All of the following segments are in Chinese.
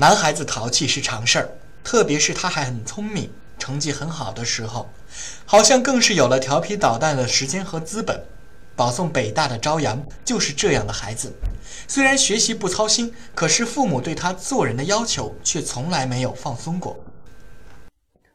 男孩子淘气是常事儿，特别是他还很聪明、成绩很好的时候，好像更是有了调皮捣蛋的时间和资本。保送北大的朝阳就是这样的孩子，虽然学习不操心，可是父母对他做人的要求却从来没有放松过。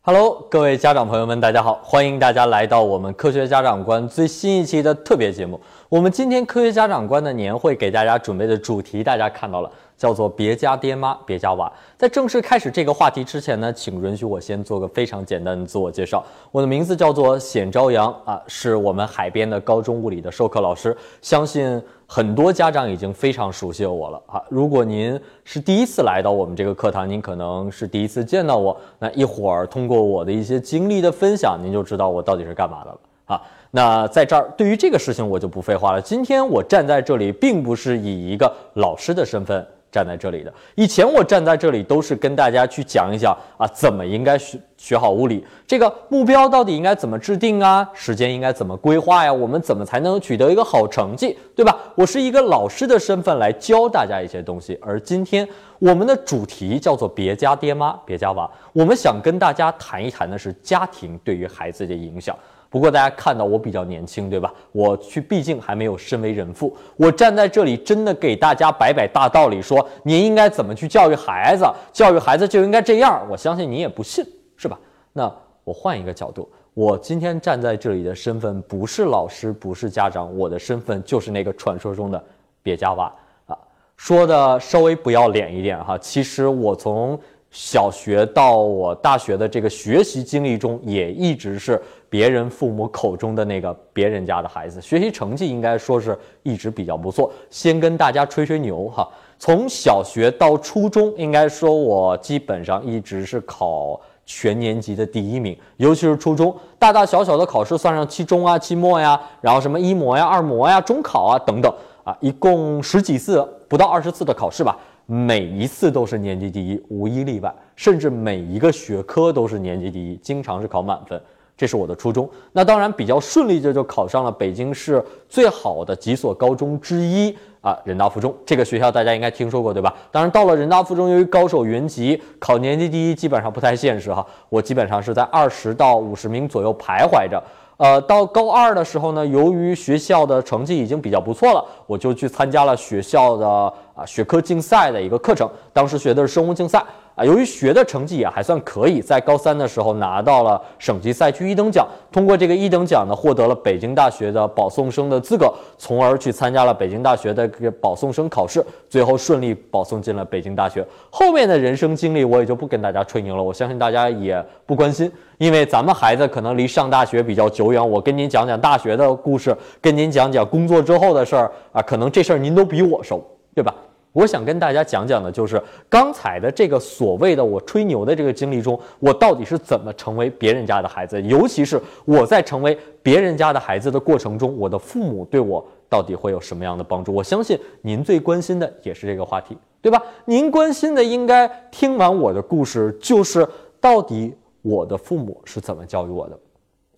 Hello，各位家长朋友们，大家好，欢迎大家来到我们科学家长观最新一期的特别节目。我们今天科学家长观的年会给大家准备的主题，大家看到了。叫做别家爹妈，别家娃。在正式开始这个话题之前呢，请允许我先做个非常简单的自我介绍。我的名字叫做显朝阳啊，是我们海边的高中物理的授课老师。相信很多家长已经非常熟悉我了啊。如果您是第一次来到我们这个课堂，您可能是第一次见到我。那一会儿通过我的一些经历的分享，您就知道我到底是干嘛的了啊。那在这儿，对于这个事情我就不废话了。今天我站在这里，并不是以一个老师的身份。站在这里的，以前我站在这里都是跟大家去讲一讲啊，怎么应该学学好物理，这个目标到底应该怎么制定啊，时间应该怎么规划呀，我们怎么才能取得一个好成绩，对吧？我是一个老师的身份来教大家一些东西，而今天我们的主题叫做别家爹妈别家娃，我们想跟大家谈一谈的是家庭对于孩子的影响。不过大家看到我比较年轻，对吧？我去，毕竟还没有身为人父。我站在这里，真的给大家摆摆大道理，说您应该怎么去教育孩子，教育孩子就应该这样。我相信你也不信，是吧？那我换一个角度，我今天站在这里的身份不是老师，不是家长，我的身份就是那个传说中的别家娃啊。说的稍微不要脸一点哈，其实我从小学到我大学的这个学习经历中，也一直是。别人父母口中的那个别人家的孩子，学习成绩应该说是一直比较不错。先跟大家吹吹牛哈，从小学到初中，应该说我基本上一直是考全年级的第一名，尤其是初中，大大小小的考试，算上期中啊、期末呀，然后什么一模呀、二模呀、中考啊等等啊，一共十几次，不到二十次的考试吧，每一次都是年级第一，无一例外，甚至每一个学科都是年级第一，经常是考满分。这是我的初中，那当然比较顺利的就考上了北京市最好的几所高中之一啊，人大附中这个学校大家应该听说过对吧？当然到了人大附中，由于高手云集，考年级第一基本上不太现实哈。我基本上是在二十到五十名左右徘徊着。呃，到高二的时候呢，由于学校的成绩已经比较不错了，我就去参加了学校的啊学科竞赛的一个课程，当时学的是生物竞赛。啊，由于学的成绩也还算可以，在高三的时候拿到了省级赛区一等奖。通过这个一等奖呢，获得了北京大学的保送生的资格，从而去参加了北京大学的这个保送生考试，最后顺利保送进了北京大学。后面的人生经历我也就不跟大家吹牛了，我相信大家也不关心，因为咱们孩子可能离上大学比较久远。我跟您讲讲大学的故事，跟您讲讲工作之后的事儿啊，可能这事儿您都比我熟，对吧？我想跟大家讲讲的，就是刚才的这个所谓的我吹牛的这个经历中，我到底是怎么成为别人家的孩子？尤其是我在成为别人家的孩子的过程中，我的父母对我到底会有什么样的帮助？我相信您最关心的也是这个话题，对吧？您关心的应该听完我的故事，就是到底我的父母是怎么教育我的。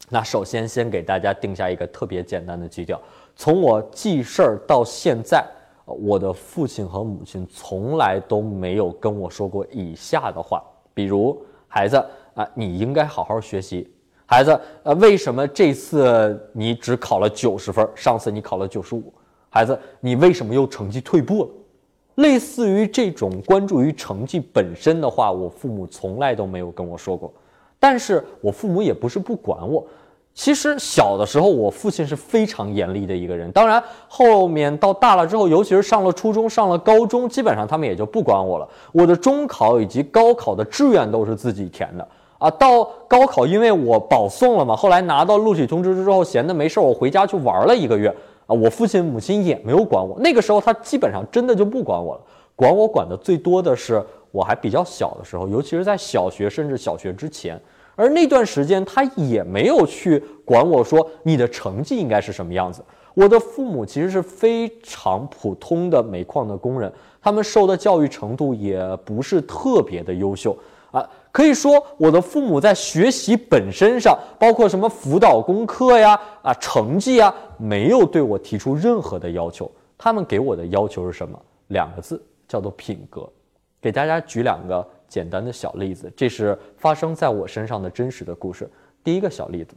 那首先先给大家定下一个特别简单的基调，从我记事儿到现在。我的父亲和母亲从来都没有跟我说过以下的话，比如孩子啊，你应该好好学习。孩子，呃，为什么这次你只考了九十分，上次你考了九十五？孩子，你为什么又成绩退步了？类似于这种关注于成绩本身的话，我父母从来都没有跟我说过。但是我父母也不是不管我。其实小的时候，我父亲是非常严厉的一个人。当然，后面到大了之后，尤其是上了初中、上了高中，基本上他们也就不管我了。我的中考以及高考的志愿都是自己填的啊。到高考，因为我保送了嘛，后来拿到录取通知之后，闲的没事，我回家去玩了一个月啊。我父亲母亲也没有管我。那个时候，他基本上真的就不管我了。管我管的最多的是我还比较小的时候，尤其是在小学甚至小学之前。而那段时间，他也没有去管我说你的成绩应该是什么样子。我的父母其实是非常普通的煤矿的工人，他们受的教育程度也不是特别的优秀啊。可以说，我的父母在学习本身上，包括什么辅导功课呀、啊成绩啊，没有对我提出任何的要求。他们给我的要求是什么？两个字，叫做品格。给大家举两个简单的小例子，这是发生在我身上的真实的故事。第一个小例子，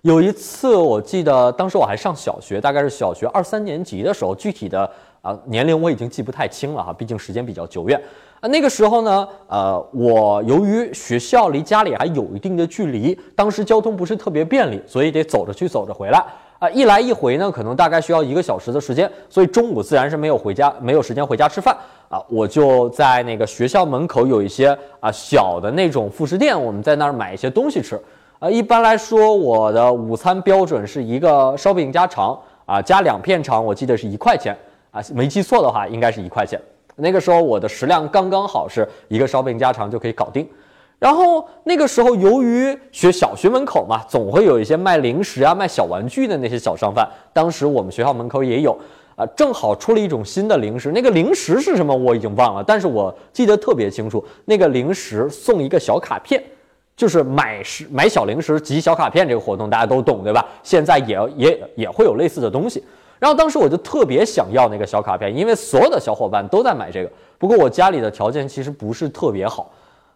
有一次我记得当时我还上小学，大概是小学二三年级的时候，具体的啊年龄我已经记不太清了哈，毕竟时间比较久远啊。那个时候呢，呃，我由于学校离家里还有一定的距离，当时交通不是特别便利，所以得走着去，走着回来。啊，一来一回呢，可能大概需要一个小时的时间，所以中午自然是没有回家，没有时间回家吃饭啊。我就在那个学校门口有一些啊小的那种副食店，我们在那儿买一些东西吃。啊，一般来说，我的午餐标准是一个烧饼加肠啊，加两片肠，我记得是一块钱啊，没记错的话应该是一块钱。那个时候我的食量刚刚好，是一个烧饼加肠就可以搞定。然后那个时候，由于学小学门口嘛，总会有一些卖零食啊、卖小玩具的那些小商贩。当时我们学校门口也有，正好出了一种新的零食。那个零食是什么我已经忘了，但是我记得特别清楚。那个零食送一个小卡片，就是买食买小零食集小卡片这个活动，大家都懂对吧？现在也也也会有类似的东西。然后当时我就特别想要那个小卡片，因为所有的小伙伴都在买这个。不过我家里的条件其实不是特别好。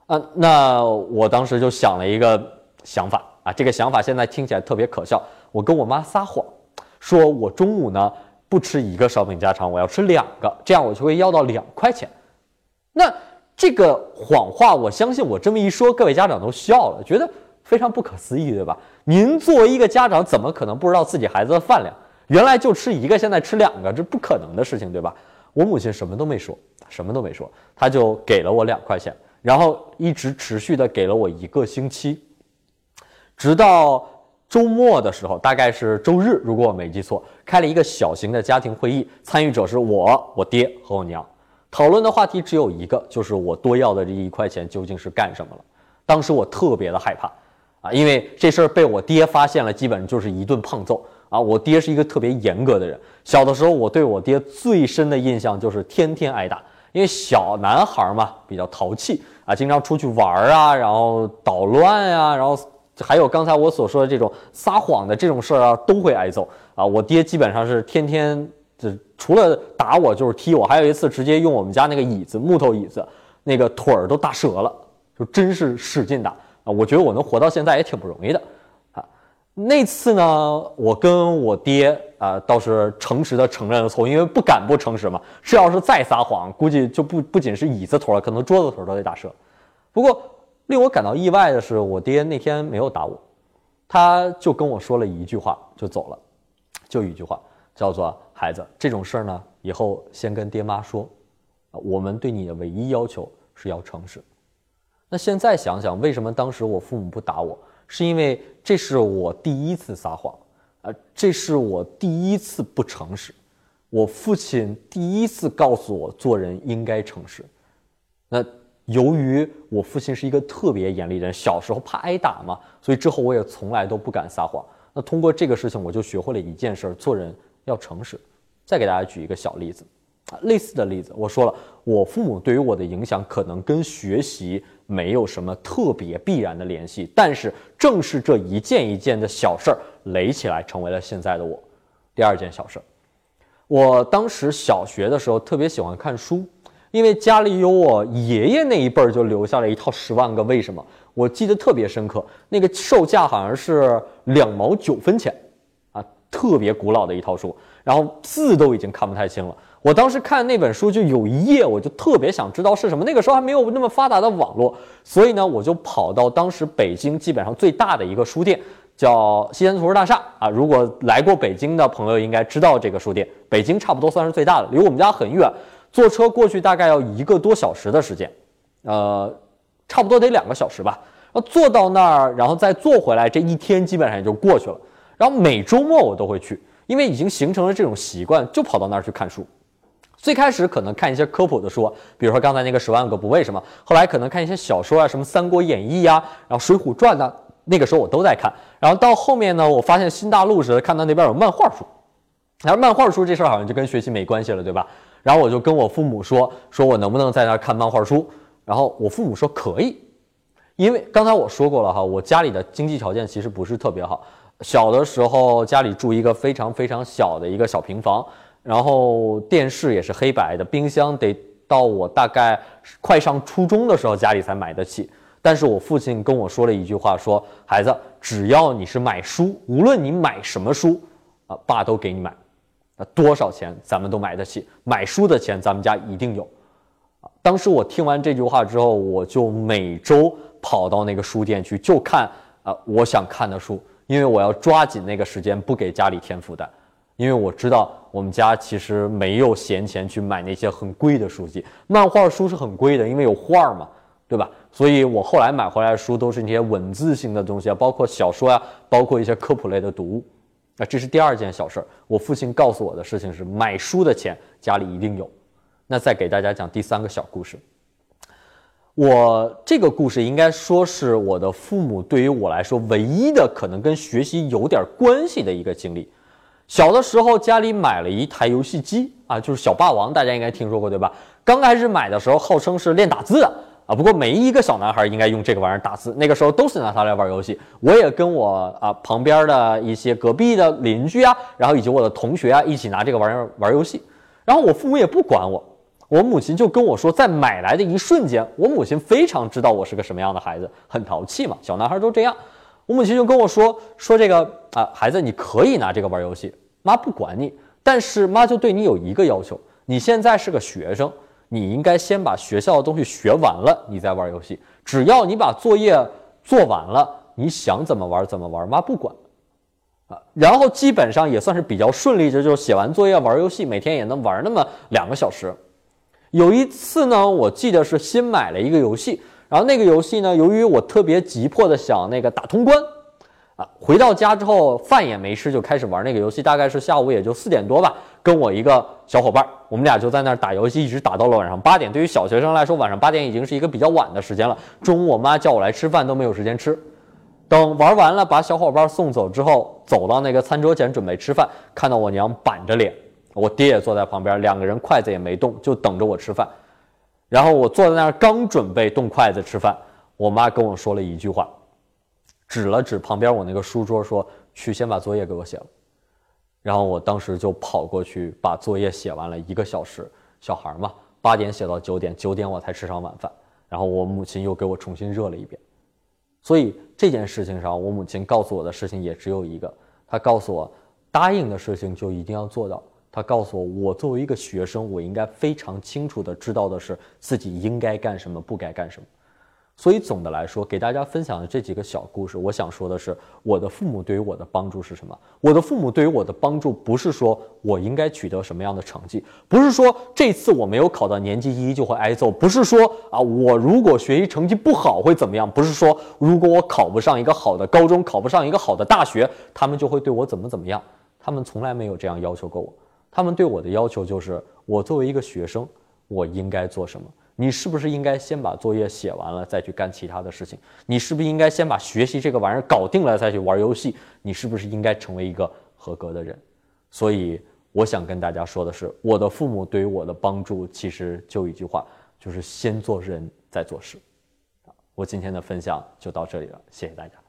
啊，那我当时就想了一个想法啊，这个想法现在听起来特别可笑。我跟我妈撒谎，说我中午呢不吃一个烧饼加肠，我要吃两个，这样我就会要到两块钱。那这个谎话，我相信我这么一说，各位家长都笑了，觉得非常不可思议，对吧？您作为一个家长，怎么可能不知道自己孩子的饭量？原来就吃一个，现在吃两个，这不可能的事情，对吧？我母亲什么都没说，什么都没说，她就给了我两块钱。然后一直持续的给了我一个星期，直到周末的时候，大概是周日，如果我没记错，开了一个小型的家庭会议，参与者是我、我爹和我娘，讨论的话题只有一个，就是我多要的这一块钱究竟是干什么了。当时我特别的害怕啊，因为这事儿被我爹发现了，基本上就是一顿胖揍啊。我爹是一个特别严格的人，小的时候我对我爹最深的印象就是天天挨打，因为小男孩嘛比较淘气。啊，经常出去玩啊，然后捣乱呀，然后还有刚才我所说的这种撒谎的这种事儿啊，都会挨揍啊。我爹基本上是天天就除了打我就是踢我，还有一次直接用我们家那个椅子，木头椅子，那个腿儿都打折了，就真是使劲打啊。我觉得我能活到现在也挺不容易的啊。那次呢，我跟我爹啊倒是诚实的承认了错误，因为不敢不诚实嘛。这要是再撒谎，估计就不不仅是椅子腿了，可能桌子腿都得打折。不过令我感到意外的是，我爹那天没有打我，他就跟我说了一句话就走了，就一句话，叫做“孩子，这种事儿呢，以后先跟爹妈说，我们对你的唯一要求是要诚实。”那现在想想，为什么当时我父母不打我？是因为这是我第一次撒谎，啊，这是我第一次不诚实，我父亲第一次告诉我做人应该诚实。那由于我父亲是一个特别严厉的人，小时候怕挨打嘛，所以之后我也从来都不敢撒谎。那通过这个事情，我就学会了一件事：做人要诚实。再给大家举一个小例子，啊，类似的例子，我说了，我父母对于我的影响可能跟学习。没有什么特别必然的联系，但是正是这一件一件的小事儿垒起来，成为了现在的我。第二件小事儿，我当时小学的时候特别喜欢看书，因为家里有我爷爷那一辈儿就留下了一套《十万个为什么》，我记得特别深刻。那个售价好像是两毛九分钱，啊，特别古老的一套书，然后字都已经看不太清了。我当时看那本书，就有一页，我就特别想知道是什么。那个时候还没有那么发达的网络，所以呢，我就跑到当时北京基本上最大的一个书店，叫西单图书大厦啊。如果来过北京的朋友应该知道这个书店，北京差不多算是最大的，离我们家很远，坐车过去大概要一个多小时的时间，呃，差不多得两个小时吧。然后坐到那儿，然后再坐回来，这一天基本上也就过去了。然后每周末我都会去，因为已经形成了这种习惯，就跑到那儿去看书。最开始可能看一些科普的书，比如说刚才那个《十万个不为什么》，后来可能看一些小说啊，什么《三国演义》呀，然后《水浒传》呐，那个时候我都在看。然后到后面呢，我发现新大陆时看到那边有漫画书，然后漫画书这事儿好像就跟学习没关系了，对吧？然后我就跟我父母说，说我能不能在那儿看漫画书？然后我父母说可以，因为刚才我说过了哈，我家里的经济条件其实不是特别好，小的时候家里住一个非常非常小的一个小平房。然后电视也是黑白的，冰箱得到我大概快上初中的时候，家里才买得起。但是我父亲跟我说了一句话，说孩子，只要你是买书，无论你买什么书，啊，爸都给你买。那多少钱咱们都买得起，买书的钱咱们家一定有。啊，当时我听完这句话之后，我就每周跑到那个书店去，就看啊我想看的书，因为我要抓紧那个时间，不给家里添负担。因为我知道我们家其实没有闲钱去买那些很贵的书籍，漫画书是很贵的，因为有画嘛。对吧？所以我后来买回来的书都是那些文字性的东西啊，包括小说呀，包括一些科普类的读物。啊，这是第二件小事儿。我父亲告诉我的事情是，买书的钱家里一定有。那再给大家讲第三个小故事。我这个故事应该说是我的父母对于我来说唯一的可能跟学习有点关系的一个经历。小的时候家里买了一台游戏机啊，就是小霸王，大家应该听说过对吧？刚开始买的时候号称是练打字。啊，不过每一个小男孩应该用这个玩意儿打字，那个时候都是拿它来玩游戏。我也跟我啊旁边的一些隔壁的邻居啊，然后以及我的同学啊，一起拿这个玩意儿玩游戏。然后我父母也不管我，我母亲就跟我说，在买来的一瞬间，我母亲非常知道我是个什么样的孩子，很淘气嘛，小男孩都这样。我母亲就跟我说，说这个啊，孩子你可以拿这个玩游戏，妈不管你，但是妈就对你有一个要求，你现在是个学生。你应该先把学校的东西学完了，你再玩游戏。只要你把作业做完了，你想怎么玩怎么玩，妈不管。啊，然后基本上也算是比较顺利，这就是写完作业玩游戏，每天也能玩那么两个小时。有一次呢，我记得是新买了一个游戏，然后那个游戏呢，由于我特别急迫的想那个打通关。啊，回到家之后饭也没吃，就开始玩那个游戏。大概是下午也就四点多吧，跟我一个小伙伴，我们俩就在那儿打游戏，一直打到了晚上八点。对于小学生来说，晚上八点已经是一个比较晚的时间了。中午我妈叫我来吃饭都没有时间吃。等玩完了，把小伙伴送走之后，走到那个餐桌前准备吃饭，看到我娘板着脸，我爹也坐在旁边，两个人筷子也没动，就等着我吃饭。然后我坐在那儿刚准备动筷子吃饭，我妈跟我说了一句话。指了指旁边我那个书桌，说：“去先把作业给我写了。”然后我当时就跑过去把作业写完了一个小时。小孩嘛，八点写到九点，九点我才吃上晚饭。然后我母亲又给我重新热了一遍。所以这件事情上，我母亲告诉我的事情也只有一个：她告诉我，答应的事情就一定要做到。她告诉我，我作为一个学生，我应该非常清楚的知道的是自己应该干什么，不该干什么。所以总的来说，给大家分享的这几个小故事，我想说的是，我的父母对于我的帮助是什么？我的父母对于我的帮助，不是说我应该取得什么样的成绩，不是说这次我没有考到年级一就会挨揍，不是说啊，我如果学习成绩不好会怎么样，不是说如果我考不上一个好的高中，考不上一个好的大学，他们就会对我怎么怎么样。他们从来没有这样要求过我，他们对我的要求就是，我作为一个学生，我应该做什么。你是不是应该先把作业写完了，再去干其他的事情？你是不是应该先把学习这个玩意儿搞定了，再去玩游戏？你是不是应该成为一个合格的人？所以，我想跟大家说的是，我的父母对于我的帮助，其实就一句话，就是先做人，再做事。我今天的分享就到这里了，谢谢大家。